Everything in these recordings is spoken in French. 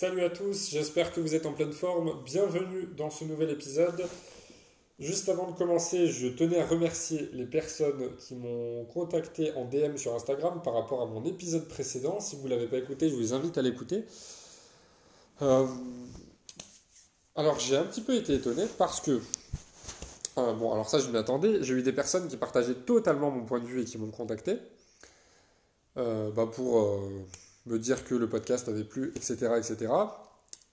Salut à tous, j'espère que vous êtes en pleine forme. Bienvenue dans ce nouvel épisode. Juste avant de commencer, je tenais à remercier les personnes qui m'ont contacté en DM sur Instagram par rapport à mon épisode précédent. Si vous ne l'avez pas écouté, je vous invite à l'écouter. Euh, alors j'ai un petit peu été étonné parce que... euh, bon, alors ça je m'y attendais. J'ai eu des personnes qui partageaient totalement mon point de vue et qui m'ont contacté. euh, bah, pour... me dire que le podcast avait plu, etc. etc.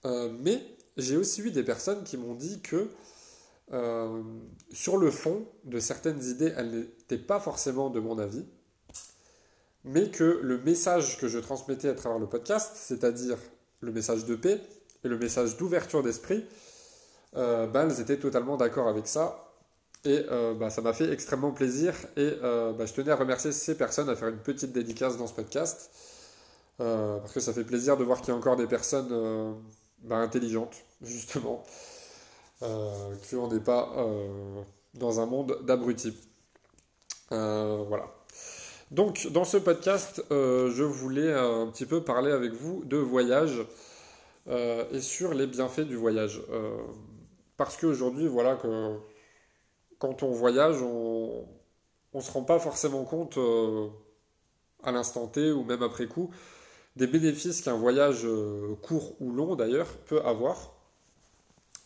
Euh, mais j'ai aussi eu des personnes qui m'ont dit que euh, sur le fond de certaines idées, elles n'étaient pas forcément de mon avis, mais que le message que je transmettais à travers le podcast, c'est-à-dire le message de paix et le message d'ouverture d'esprit, euh, bah, elles étaient totalement d'accord avec ça. Et bah, ça m'a fait extrêmement plaisir. Et bah, je tenais à remercier ces personnes, à faire une petite dédicace dans ce podcast. Euh, parce que ça fait plaisir de voir qu'il y a encore des personnes euh, bah, intelligentes, justement, euh, qu'on n'est pas euh, dans un monde d'abrutis. Voilà. Donc, dans ce podcast, je voulais un petit peu parler avec vous de voyage et sur les bienfaits du voyage. Parce qu'aujourd'hui, voilà, que quand on voyage, on ne se rend pas forcément compte à l'instant T ou même après coup des bénéfices qu'un voyage euh, court ou long d'ailleurs peut avoir.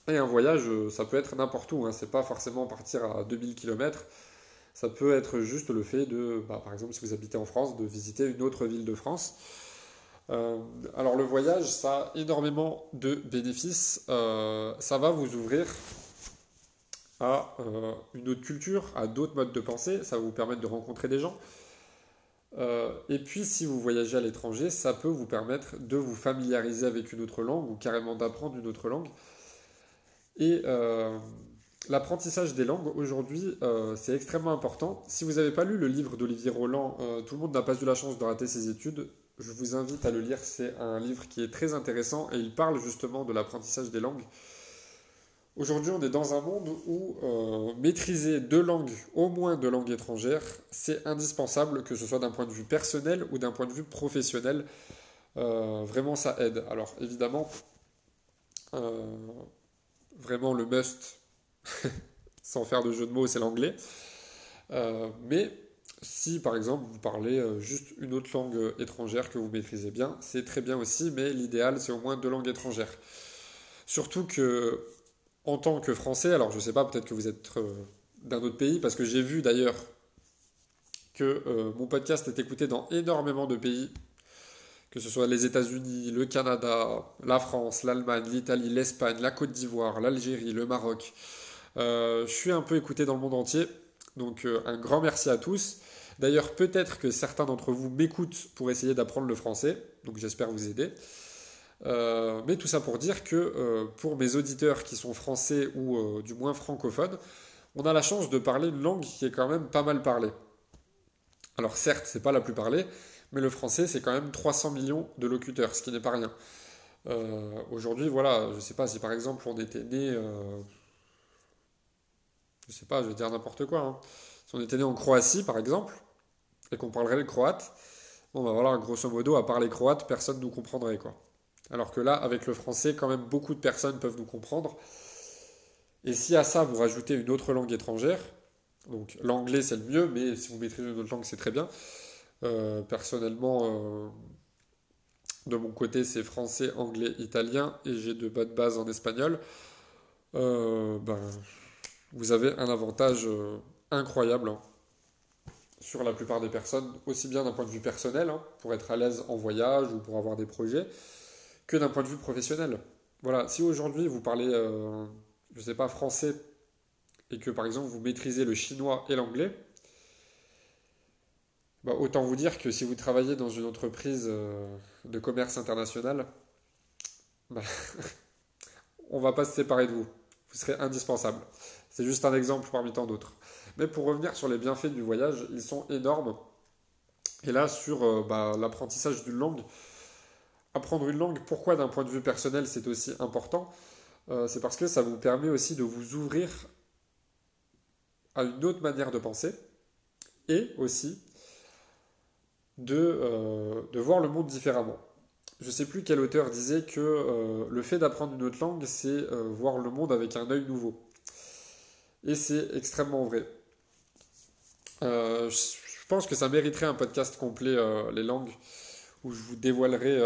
Et un voyage, euh, ça peut être n'importe où, hein. C'est pas forcément partir à 2000 km. Ça peut être juste le fait de, bah, par exemple, si vous habitez en France, de visiter une autre ville de France. Euh, alors le voyage, ça a énormément de bénéfices. Ça va vous ouvrir à une autre culture, à d'autres modes de pensée. Ça va vous permettre de rencontrer des gens. Euh, et puis, si vous voyagez à l'étranger, ça peut vous permettre de vous familiariser avec une autre langue ou carrément d'apprendre une autre langue. Et euh, l'apprentissage des langues, aujourd'hui, euh, c'est extrêmement important. Si vous n'avez pas lu le livre d'Olivier Roland, Tout le monde n'a pas eu la chance de rater ses études, je vous invite à le lire. C'est un livre qui est très intéressant et il parle justement de l'apprentissage des langues. Aujourd'hui, on est dans un monde où euh, maîtriser deux langues, au moins deux langues étrangères, c'est indispensable, que ce soit d'un point de vue personnel ou d'un point de vue professionnel. Euh, vraiment, ça aide. Alors, évidemment, euh, vraiment le must, sans faire de jeu de mots, c'est l'anglais. Mais si, par exemple, vous parlez juste une autre langue étrangère que vous maîtrisez bien, c'est très bien aussi, mais l'idéal, c'est au moins deux langues étrangères. Surtout que en tant que Français, alors je sais pas, peut-être que vous êtes euh, d'un autre pays, parce que j'ai vu d'ailleurs que euh, mon podcast est écouté dans énormément de pays, que ce soit les États-Unis, le Canada, la France, l'Allemagne, l'Italie, l'Espagne, la Côte d'Ivoire, l'Algérie, le Maroc. Euh, je suis un peu écouté dans le monde entier, donc un grand merci à tous. D'ailleurs, peut-être que certains d'entre vous m'écoutent pour essayer d'apprendre le français, donc j'espère vous aider. Euh, mais tout ça pour dire que euh, pour mes auditeurs qui sont français ou euh, du moins francophones, on a la chance de parler une langue qui est quand même pas mal parlée. Alors certes, c'est pas la plus parlée, mais le français c'est quand même 300 millions de locuteurs, ce qui n'est pas rien. Aujourd'hui, voilà, je sais pas si par exemple on était né, je sais pas, je vais dire n'importe quoi, hein. Si on était né en Croatie par exemple, et qu'on parlerait le croate, bon bah voilà, grosso modo, à part les croates, personne nous comprendrait quoi. Alors que là, avec le français, quand même, beaucoup de personnes peuvent nous comprendre. Et si à ça, vous rajoutez une autre langue étrangère, donc l'anglais c'est le mieux, mais si vous maîtrisez une autre langue, c'est très bien. Euh, personnellement, euh, de mon côté, c'est français, anglais, italien, et j'ai de bonnes bases en espagnol. Euh, ben, vous avez un avantage incroyable hein, sur la plupart des personnes, aussi bien d'un point de vue personnel, hein, pour être à l'aise en voyage ou pour avoir des projets, que d'un point de vue professionnel. Voilà, si aujourd'hui vous parlez, euh, je sais pas, français et que par exemple vous maîtrisez le chinois et l'anglais, bah, autant vous dire que si vous travaillez dans une entreprise euh, de commerce international, bah, on va pas se séparer de vous. Vous serez indispensable. C'est juste un exemple parmi tant d'autres. Mais pour revenir sur les bienfaits du voyage, ils sont énormes. Et là, sur euh, bah, l'apprentissage d'une langue, apprendre une langue, pourquoi d'un point de vue personnel c'est aussi important Euh, C'est parce que ça vous permet aussi de vous ouvrir à une autre manière de penser et aussi de, euh, voir le monde différemment. je sais plus quel auteur disait que euh, le fait d'apprendre une autre langue, c'est voir le monde avec un œil nouveau. Et c'est extrêmement vrai. Je pense que ça mériterait un podcast complet, les langues, où je vous dévoilerai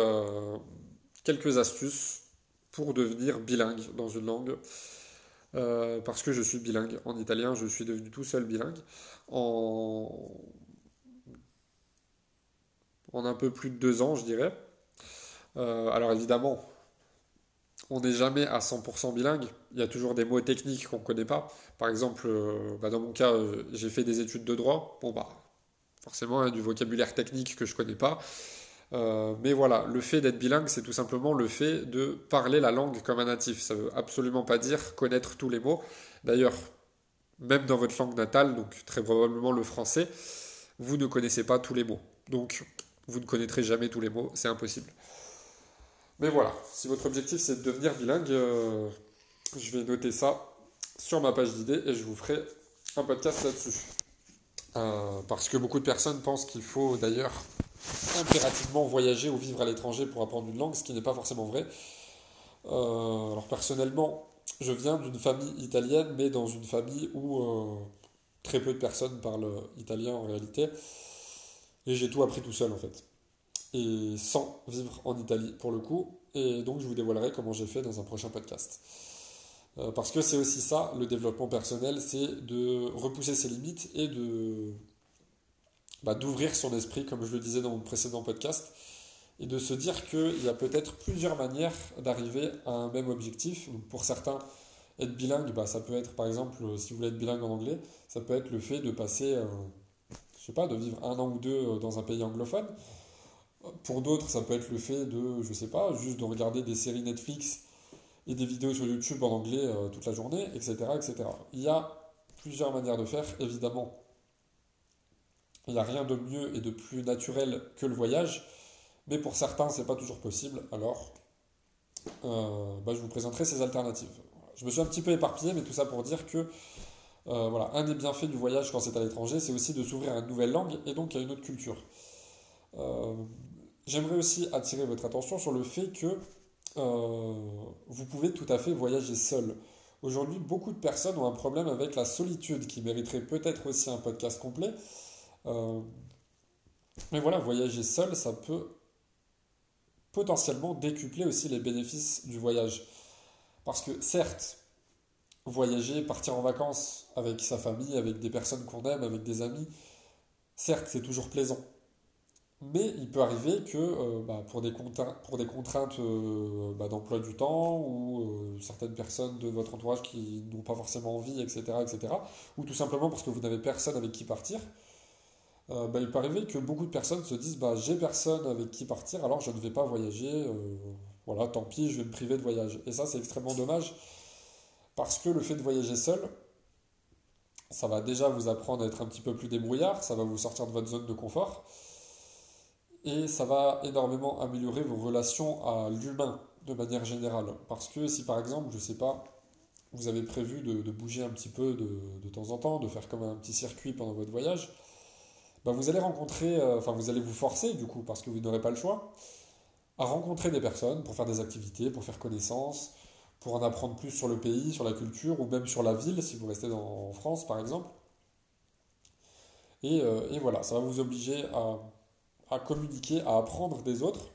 quelques astuces pour devenir bilingue dans une langue. parce que je suis bilingue. En italien, je suis devenu tout seul bilingue. En, un peu plus de deux ans, je dirais. Euh, alors évidemment, on n'est jamais à 100% bilingue. Il y a toujours des mots techniques qu'on ne connaît pas. Par exemple, euh, bah, dans mon cas, euh, j'ai fait des études de droit. Bon, bah, forcément, il y a du vocabulaire technique que je ne connais pas. Mais voilà, le fait d'être bilingue, c'est tout simplement le fait de parler la langue comme un natif. Ça ne veut absolument pas dire connaître tous les mots. D'ailleurs, même dans votre langue natale, donc très probablement le français, vous ne connaissez pas tous les mots. Donc, vous ne connaîtrez jamais tous les mots, c'est impossible. Mais voilà, si votre objectif c'est de devenir bilingue, euh, je vais noter ça sur ma page d'idées et je vous ferai un podcast là-dessus. Euh, parce que beaucoup de personnes pensent qu'il faut d'ailleurs impérativement voyager ou vivre à l'étranger pour apprendre une langue, ce qui n'est pas forcément vrai. Euh, alors personnellement, je viens d'une famille italienne, mais dans une famille où très peu de personnes parlent italien en réalité. Et j'ai tout appris tout seul en fait et sans vivre en Italie pour le coup. Et donc je vous dévoilerai comment j'ai fait dans un prochain podcast. Euh, parce que c'est aussi ça, le développement personnel, c'est de repousser ses limites et de bah, d'ouvrir son esprit, comme je le disais dans mon précédent podcast, et de se dire qu'il y a peut-être plusieurs manières d'arriver à un même objectif. pour certains, être bilingue, bah, ça peut être par exemple, si vous voulez être bilingue en anglais, ça peut être le fait de passer, euh, je sais pas, de vivre un an ou deux euh, dans un pays anglophone. Pour d'autres, ça peut être le fait de, je sais pas, juste de regarder des séries Netflix et des vidéos sur YouTube en anglais euh, toute la journée, etc., etc. Il y a plusieurs manières de faire, évidemment. Il n'y a rien de mieux et de plus naturel que le voyage, mais pour certains, c'est pas toujours possible. Alors, euh, bah, je vous présenterai ces alternatives. Je me suis un petit peu éparpillé, mais tout ça pour dire que euh, voilà, un des bienfaits du voyage quand c'est à l'étranger, c'est aussi de s'ouvrir à une nouvelle langue et donc à une autre culture. J'aimerais aussi attirer votre attention sur le fait que euh, vous pouvez tout à fait voyager seul. Aujourd'hui, beaucoup de personnes ont un problème avec la solitude qui mériterait peut-être aussi un podcast complet. Euh, mais voilà, voyager seul, ça peut potentiellement décupler aussi les bénéfices du voyage. Parce que certes, voyager, partir en vacances avec sa famille, avec des personnes qu'on aime, avec des amis, certes, c'est toujours plaisant. Mais il peut arriver que euh, bah, pour, des contraintes euh, bah, d'emploi du temps ou certaines personnes de votre entourage qui n'ont pas forcément envie, etc., etc., ou tout simplement parce que vous n'avez personne avec qui partir, bah, il peut arriver que beaucoup de personnes se disent bah, j'ai personne avec qui partir, alors je ne vais pas voyager, voilà, tant pis, je vais me priver de voyage. Et ça, c'est extrêmement dommage parce que le fait de voyager seul, ça va déjà vous apprendre à être un petit peu plus débrouillard, ça va vous sortir de votre zone de confort et ça va énormément améliorer vos relations à l'humain de manière générale. Parce que si par exemple, je sais pas, vous avez prévu de, bouger un petit peu de, temps en temps, de faire comme un petit circuit pendant votre voyage, bah vous allez rencontrer, euh, enfin vous allez vous forcer du coup, parce que vous n'aurez pas le choix, à rencontrer des personnes pour faire des activités, pour faire connaissance, pour en apprendre plus sur le pays, sur la culture, ou même sur la ville, si vous restez en France par exemple. Et, euh, et voilà, ça va vous obliger à communiquer, à apprendre des autres.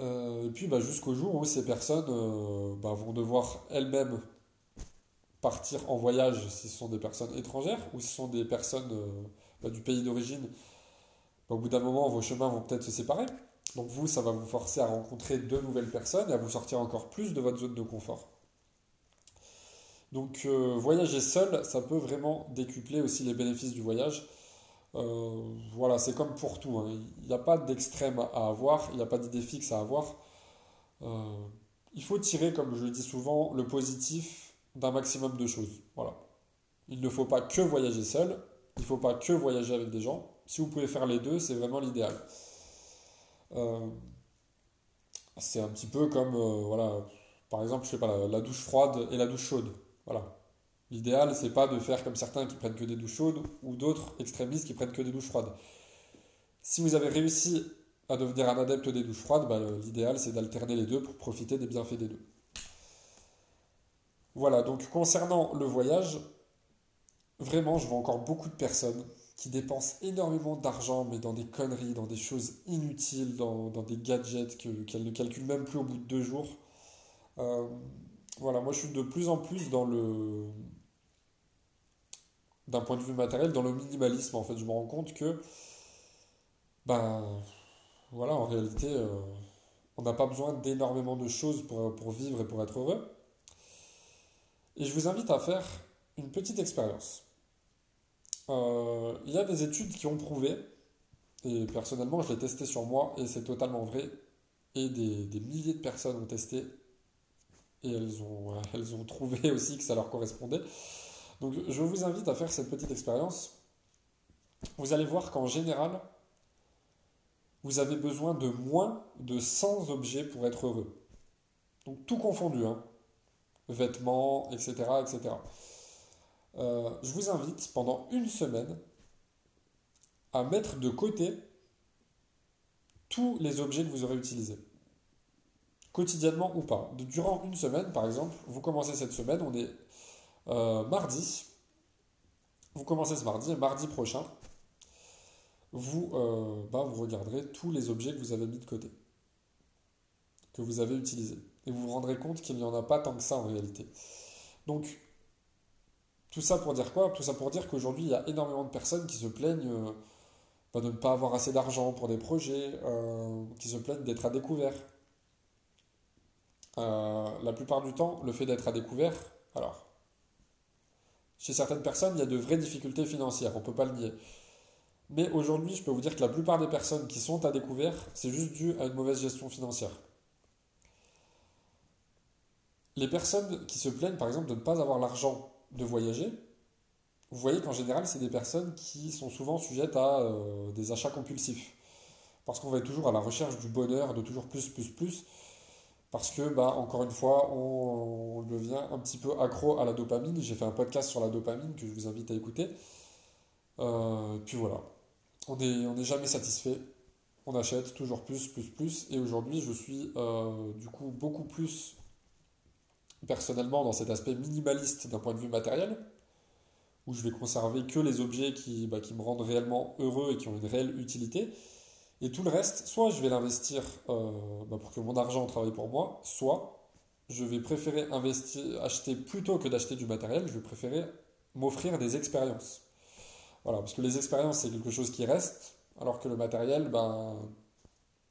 Euh, et puis bah, jusqu'au jour où ces personnes bah, vont devoir elles-mêmes partir en voyage si ce sont des personnes étrangères ou si ce sont des personnes euh, bah, du pays d'origine. au bout d'un moment, vos chemins vont peut-être se séparer. Donc vous, ça va vous forcer à rencontrer de nouvelles personnes et à vous sortir encore plus de votre zone de confort. Donc voyager seul, ça peut vraiment décupler aussi les bénéfices du voyage. Euh, voilà, c'est comme pour tout. Hein. Il n'y a pas d'extrême à avoir, il n'y a pas d'idée fixe à avoir. Euh, il faut tirer, comme je le dis souvent, le positif d'un maximum de choses. Voilà. Il ne faut pas que voyager seul, il ne faut pas que voyager avec des gens. Si vous pouvez faire les deux, c'est vraiment l'idéal. Euh, c'est un petit peu comme, voilà, par exemple, je sais pas, la douche froide et la douche chaude. Voilà. L'idéal, c'est pas de faire comme certains qui prennent que des douches chaudes ou d'autres extrémistes qui prennent que des douches froides. Si vous avez réussi à devenir un adepte des douches froides, bah, l'idéal c'est d'alterner les deux pour profiter des bienfaits des deux. Voilà, donc concernant le voyage, vraiment je vois encore beaucoup de personnes qui dépensent énormément d'argent, mais dans des conneries, dans des choses inutiles, dans, des gadgets qu'elles ne calculent même plus au bout de deux jours. Euh, voilà, moi je suis de plus en plus dans le. D'un point de vue matériel, dans le minimalisme en fait. Je me rends compte que. Ben. Voilà, en réalité, euh, on n'a pas besoin d'énormément de choses pour, pour vivre et pour être heureux. Et je vous invite à faire une petite expérience. Euh, il y a des études qui ont prouvé, et personnellement je l'ai testé sur moi et c'est totalement vrai, et des, milliers de personnes ont testé et elles ont, elles ont trouvé aussi que ça leur correspondait. Donc je vous invite à faire cette petite expérience. Vous allez voir qu'en général, vous avez besoin de moins de 100 objets pour être heureux. Donc tout confondu, hein. Vêtements, etc. etc. Euh, je vous invite pendant une semaine à mettre de côté tous les objets que vous aurez utilisés. Quotidiennement ou pas. Durant une semaine, par exemple, vous commencez cette semaine, on est euh, mardi. Vous commencez ce mardi, et mardi prochain, euh, bah, vous regarderez tous les objets que vous avez mis de côté, que vous avez utilisés. Et vous vous rendrez compte qu'il n'y en a pas tant que ça en réalité. Donc, tout ça pour dire quoi? Tout ça pour dire qu'aujourd'hui, il y a énormément de personnes qui se plaignent euh, bah, de ne pas avoir assez d'argent pour des projets, euh, qui se plaignent d'être à découvert. Euh, la plupart du temps, le fait d'être à découvert, alors, chez certaines personnes, il y a de vraies difficultés financières, on ne peut pas le nier. Mais aujourd'hui, je peux vous dire que la plupart des personnes qui sont à découvert, c'est juste dû à une mauvaise gestion financière. Les personnes qui se plaignent, par exemple, de ne pas avoir l'argent de voyager, vous voyez qu'en général, c'est des personnes qui sont souvent sujettes à euh, des achats compulsifs. Parce qu'on va être toujours à la recherche du bonheur, de toujours plus, plus, plus. Parce que, bah, encore une fois, on, devient un petit peu accro à la dopamine. J'ai fait un podcast sur la dopamine que je vous invite à écouter. Euh, puis voilà. On n'est jamais satisfait. On achète toujours plus, plus, plus. Et aujourd'hui, je suis euh, du coup beaucoup plus personnellement dans cet aspect minimaliste d'un point de vue matériel, où je vais conserver que les objets qui, bah, qui me rendent réellement heureux et qui ont une réelle utilité. Et tout le reste, soit je vais l'investir euh, bah, pour que mon argent travaille pour moi, soit je vais préférer investir, acheter plutôt que d'acheter du matériel, je vais préférer m'offrir des expériences. Voilà, parce que les expériences, c'est quelque chose qui reste, alors que le matériel, ben,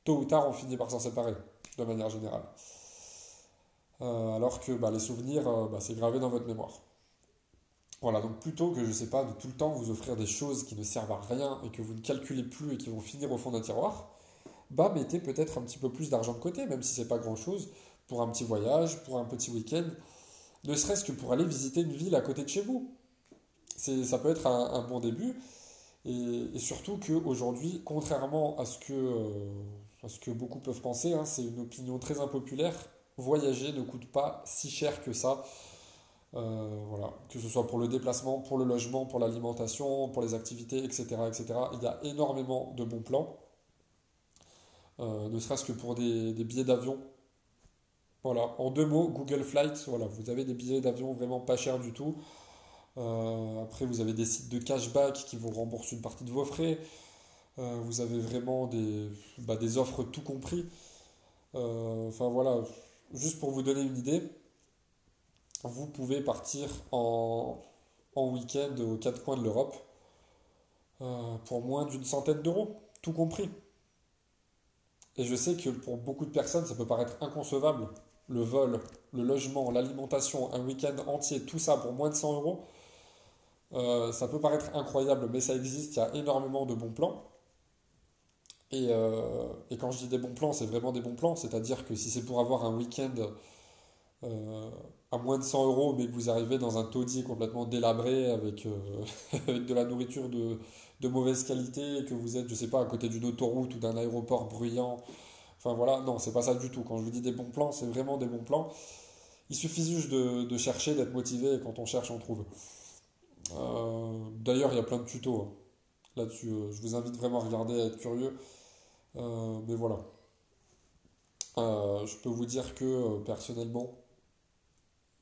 tôt ou tard, on finit par s'en séparer, de manière générale. Euh, alors que bah, les souvenirs, euh, bah, c'est gravé dans votre mémoire. Voilà, donc plutôt que, je sais pas, de tout le temps vous offrir des choses qui ne servent à rien et que vous ne calculez plus et qui vont finir au fond d'un tiroir, bah mettez peut-être un petit peu plus d'argent de côté, même si c'est pas grand-chose, pour un petit voyage, pour un petit week-end, ne serait-ce que pour aller visiter une ville à côté de chez vous. Ça peut être un, bon début, et, surtout qu'aujourd'hui, contrairement à ce, que, euh, ce que beaucoup peuvent penser, hein, c'est une opinion très impopulaire, voyager ne coûte pas si cher que ça. Euh, voilà, que ce soit pour le déplacement, pour le logement, pour l'alimentation, pour les activités, etc., etc. Il y a énormément de bons plans, euh, ne serait-ce que pour des, billets d'avion. Voilà, en deux mots, Google Flights, voilà, vous avez des billets d'avion vraiment pas chers du tout. Euh, après, vous avez des sites de cashback qui vous remboursent une partie de vos frais. vous avez vraiment des, bah, des offres tout compris. Enfin voilà, juste pour vous donner une idée, vous pouvez partir en, week-end aux quatre coins de l'Europe euh, pour moins d'une centaine d'euros, tout compris. Et je sais que pour beaucoup de personnes, ça peut paraître inconcevable. Le vol, le logement, l'alimentation, un week-end entier, tout ça pour moins de 100 euros. Euh, ça peut paraître incroyable, mais ça existe, il y a énormément de bons plans. Euh, et, quand je dis des bons plans, c'est vraiment des bons plans. C'est-à-dire que si c'est pour avoir un week-end euh, à moins de 100 euros, mais que vous arrivez dans un taudis complètement délabré avec, euh, de la nourriture de, mauvaise qualité, que vous êtes, je sais pas, à côté d'une autoroute ou d'un aéroport bruyant. Enfin voilà, non, c'est pas ça du tout. Quand je vous dis des bons plans, c'est vraiment des bons plans. Il suffit juste de, de chercher, d'être motivé, et quand on cherche, on trouve. D'ailleurs, il y a plein de tutos hein, là-dessus. je vous invite vraiment à regarder, à être curieux. Mais voilà. je peux vous dire que personnellement,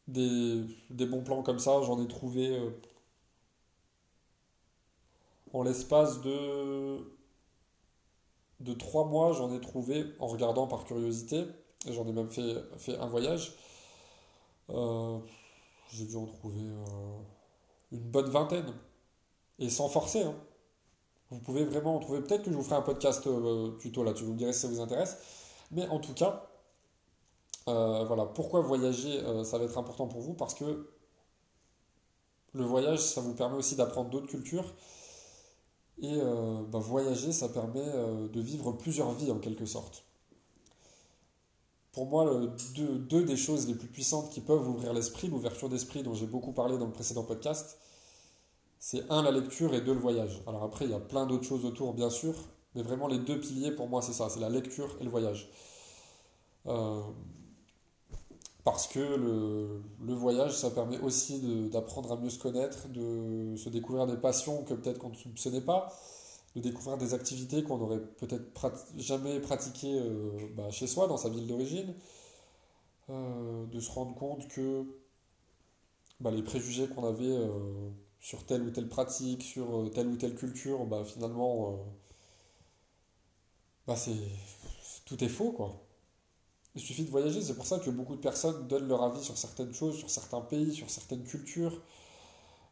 des, bons plans comme ça, j'en ai trouvé en l'espace de, de trois mois, j'en ai trouvé en regardant par curiosité. Et j'en ai même fait, un voyage. Euh, j'ai dû en trouver euh, une bonne vingtaine. Et sans forcer. Hein. Vous pouvez vraiment en trouver. Peut-être que je vous ferai un podcast euh, tuto là, tu vous me direz si ça vous intéresse. Mais en tout cas, voilà, pourquoi voyager, ça va être important pour vous? Parce que le voyage, ça vous permet aussi d'apprendre d'autres cultures et euh, bah, voyager, ça permet euh, de vivre plusieurs vies en quelque sorte. Pour moi, deux, des choses les plus puissantes qui peuvent ouvrir l'esprit, l'ouverture d'esprit dont j'ai beaucoup parlé dans le précédent podcast, c'est un, la lecture et deux, le voyage. Alors après, il y a plein d'autres choses autour, bien sûr, mais vraiment les deux piliers pour moi, c'est ça, c'est la lecture et le voyage. Euh, parce que le, voyage, ça permet aussi d'apprendre à mieux se connaître, de se découvrir des passions que peut-être qu'on ne soupçonnait pas, de découvrir des activités qu'on n'aurait peut-être jamais pratiquées euh, bah, chez soi, dans sa ville d'origine, euh, de se rendre compte que bah, les préjugés qu'on avait sur telle ou telle pratique, sur telle ou telle culture, bah, finalement, bah, c'est tout est faux, quoi. Il suffit de voyager, c'est pour ça que beaucoup de personnes donnent leur avis sur certaines choses, sur certains pays, sur certaines cultures,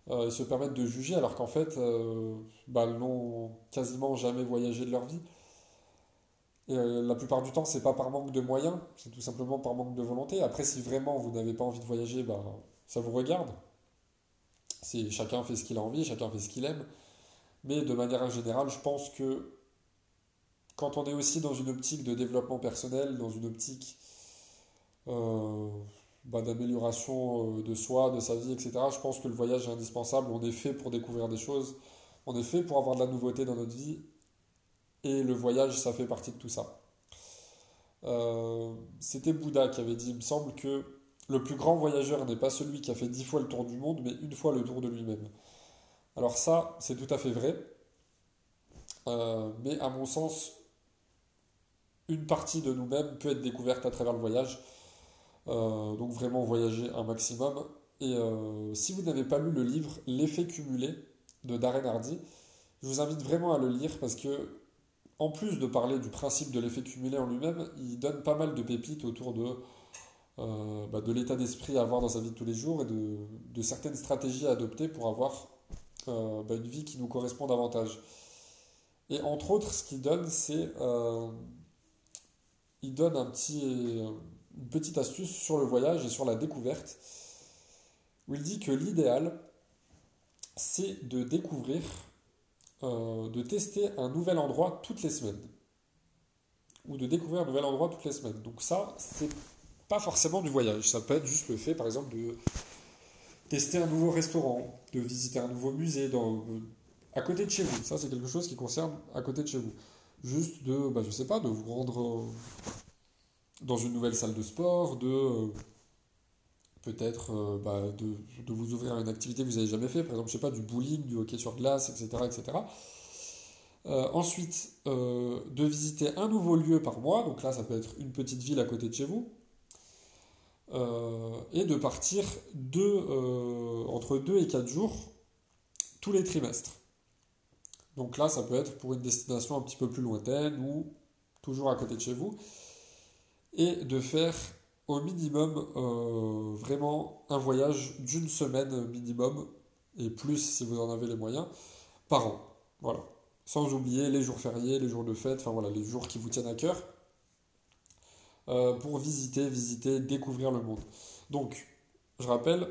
euh, et se permettent de juger alors qu'en fait, euh, bah, elles n'ont quasiment jamais voyagé de leur vie. Euh, la plupart du temps, c'est pas par manque de moyens, c'est tout simplement par manque de volonté. Après, si vraiment vous n'avez pas envie de voyager, bah, ça vous regarde. C'est, chacun fait ce qu'il a envie, chacun fait ce qu'il aime. Mais de manière générale, je pense que quand on est aussi dans une optique de développement personnel, dans une optique euh, bah, d'amélioration euh, de soi, de sa vie, etc., je pense que le voyage est indispensable. On est fait pour découvrir des choses, on est fait pour avoir de la nouveauté dans notre vie, et le voyage, ça fait partie de tout ça. Euh, c'était Bouddha qui avait dit, il me semble que le plus grand voyageur n'est pas celui qui a fait dix fois le tour du monde, mais une fois le tour de lui-même. Alors ça, c'est tout à fait vrai. mais à mon sens, une partie de nous-mêmes peut être découverte à travers le voyage. Euh, donc vraiment voyager un maximum. Et euh, si vous n'avez pas lu le livre L'effet cumulé de Darren Hardy, je vous invite vraiment à le lire parce que, en plus de parler du principe de l'effet cumulé en lui-même, il donne pas mal de pépites autour de, euh, bah, de l'état d'esprit à avoir dans sa vie de tous les jours et de, certaines stratégies à adopter pour avoir bah, une vie qui nous correspond davantage. Et entre autres, ce qu'il donne, c'est il donne une petite astuce sur le voyage et sur la découverte, où il dit que l'idéal, c'est de découvrir, euh, de tester un nouvel endroit toutes les semaines. Ou de découvrir un nouvel endroit toutes les semaines. Donc ça, c'est pas forcément du voyage. Ça peut être juste le fait, par exemple, de tester un nouveau restaurant, de visiter un nouveau musée dans, à côté de chez vous. Ça, c'est quelque chose qui concerne à côté de chez vous juste de, bah, je sais pas, de vous rendre euh, dans une nouvelle salle de sport, de euh, peut-être euh, bah, de, de, vous ouvrir à une activité que vous n'avez jamais fait, par exemple, je sais pas, du bowling, du hockey sur glace, etc. etc. ensuite, de visiter un nouveau lieu par mois, donc là ça peut être une petite ville à côté de chez vous, et de partir entre 2 et 4 jours tous les trimestres. Donc là, ça peut être pour une destination un petit peu plus lointaine ou toujours à côté de chez vous. Et de faire au minimum euh, vraiment un voyage d'une semaine minimum, et plus si vous en avez les moyens, par an. Voilà. Sans oublier les jours fériés, les jours de fête, enfin voilà, les jours qui vous tiennent à cœur. Euh, pour visiter, visiter, découvrir le monde. Donc, je rappelle,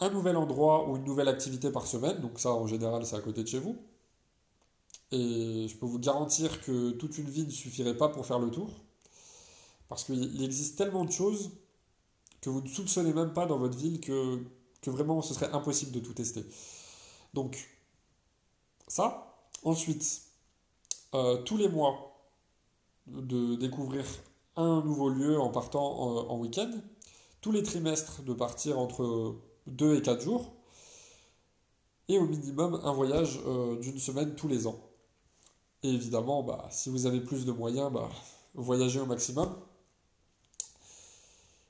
un nouvel endroit ou une nouvelle activité par semaine, donc ça en général c'est à côté de chez vous. Et je peux vous garantir que toute une vie ne suffirait pas pour faire le tour. Parce qu'il existe tellement de choses que vous ne soupçonnez même pas dans votre ville que, vraiment ce serait impossible de tout tester. Donc, ça. Ensuite, euh, tous les mois, de découvrir un nouveau lieu en partant en, en week-end. Tous les trimestres, de partir entre 2 et 4 jours. Et au minimum, un voyage euh, d'une semaine tous les ans. Et évidemment, bah, si vous avez plus de moyens, bah, voyagez au maximum.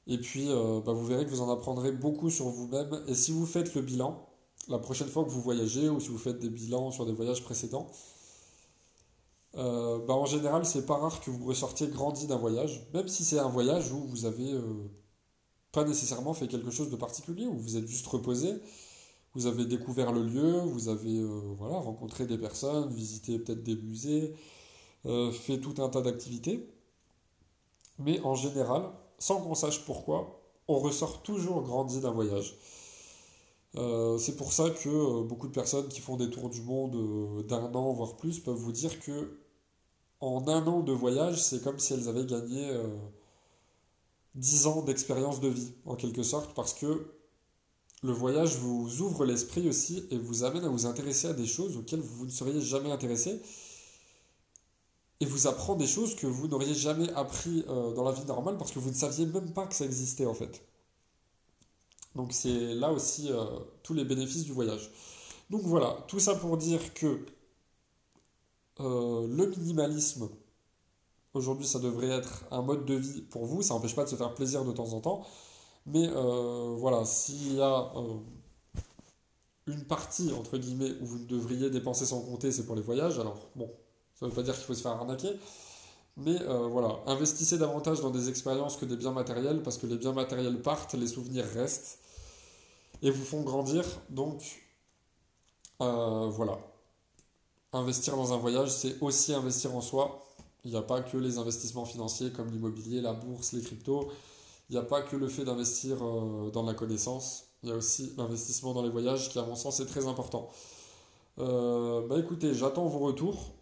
Et puis, euh, bah, vous verrez que vous en apprendrez beaucoup sur vous-même. Et si vous faites le bilan, la prochaine fois que vous voyagez, ou si vous faites des bilans sur des voyages précédents, euh, bah, en général, c'est pas rare que vous ressortiez grandi d'un voyage, même si c'est un voyage où vous avez euh, pas nécessairement fait quelque chose de particulier, où vous êtes juste reposé, vous avez découvert le lieu, vous avez voilà, rencontré des personnes, visité peut-être des musées, fait tout un tas d'activités. Mais en général, sans qu'on sache pourquoi, on ressort toujours grandi d'un voyage. Euh, c'est pour ça que euh, beaucoup de personnes qui font des tours du monde euh, d'un an, voire plus, peuvent vous dire que en un an de voyage, c'est comme si elles avaient gagné dix ans d'expérience de vie, en quelque sorte, parce que le voyage vous ouvre l'esprit aussi et vous amène à vous intéresser à des choses auxquelles vous ne seriez jamais intéressé et vous apprend des choses que vous n'auriez jamais appris euh, dans la vie normale parce que vous ne saviez même pas que ça existait en fait. Donc c'est là aussi euh, tous les bénéfices du voyage. Donc voilà, tout ça pour dire que euh, le minimalisme, aujourd'hui ça devrait être un mode de vie pour vous, ça n'empêche pas de se faire plaisir de temps en temps, mais voilà, s'il y a une partie, entre guillemets, où vous devriez dépenser sans compter, c'est pour les voyages, alors bon, ça ne veut pas dire qu'il faut se faire arnaquer. Mais euh, voilà, investissez davantage dans des expériences que des biens matériels, parce que les biens matériels partent, les souvenirs restent et vous font grandir. Donc euh, voilà, investir dans un voyage, c'est aussi investir en soi. Il n'y a pas que les investissements financiers comme l'immobilier, la bourse, les cryptos. Il n'y a pas que le fait d'investir euh, dans la connaissance. Il y a aussi l'investissement dans les voyages qui, à mon sens, est très important. bah écoutez, j'attends vos retours.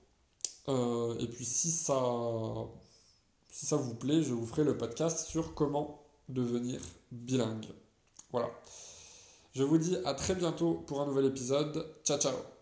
Euh, et puis si ça, si ça vous plaît, je vous ferai le podcast sur comment devenir bilingue. Voilà. Je vous dis à très bientôt pour un nouvel épisode. Ciao ciao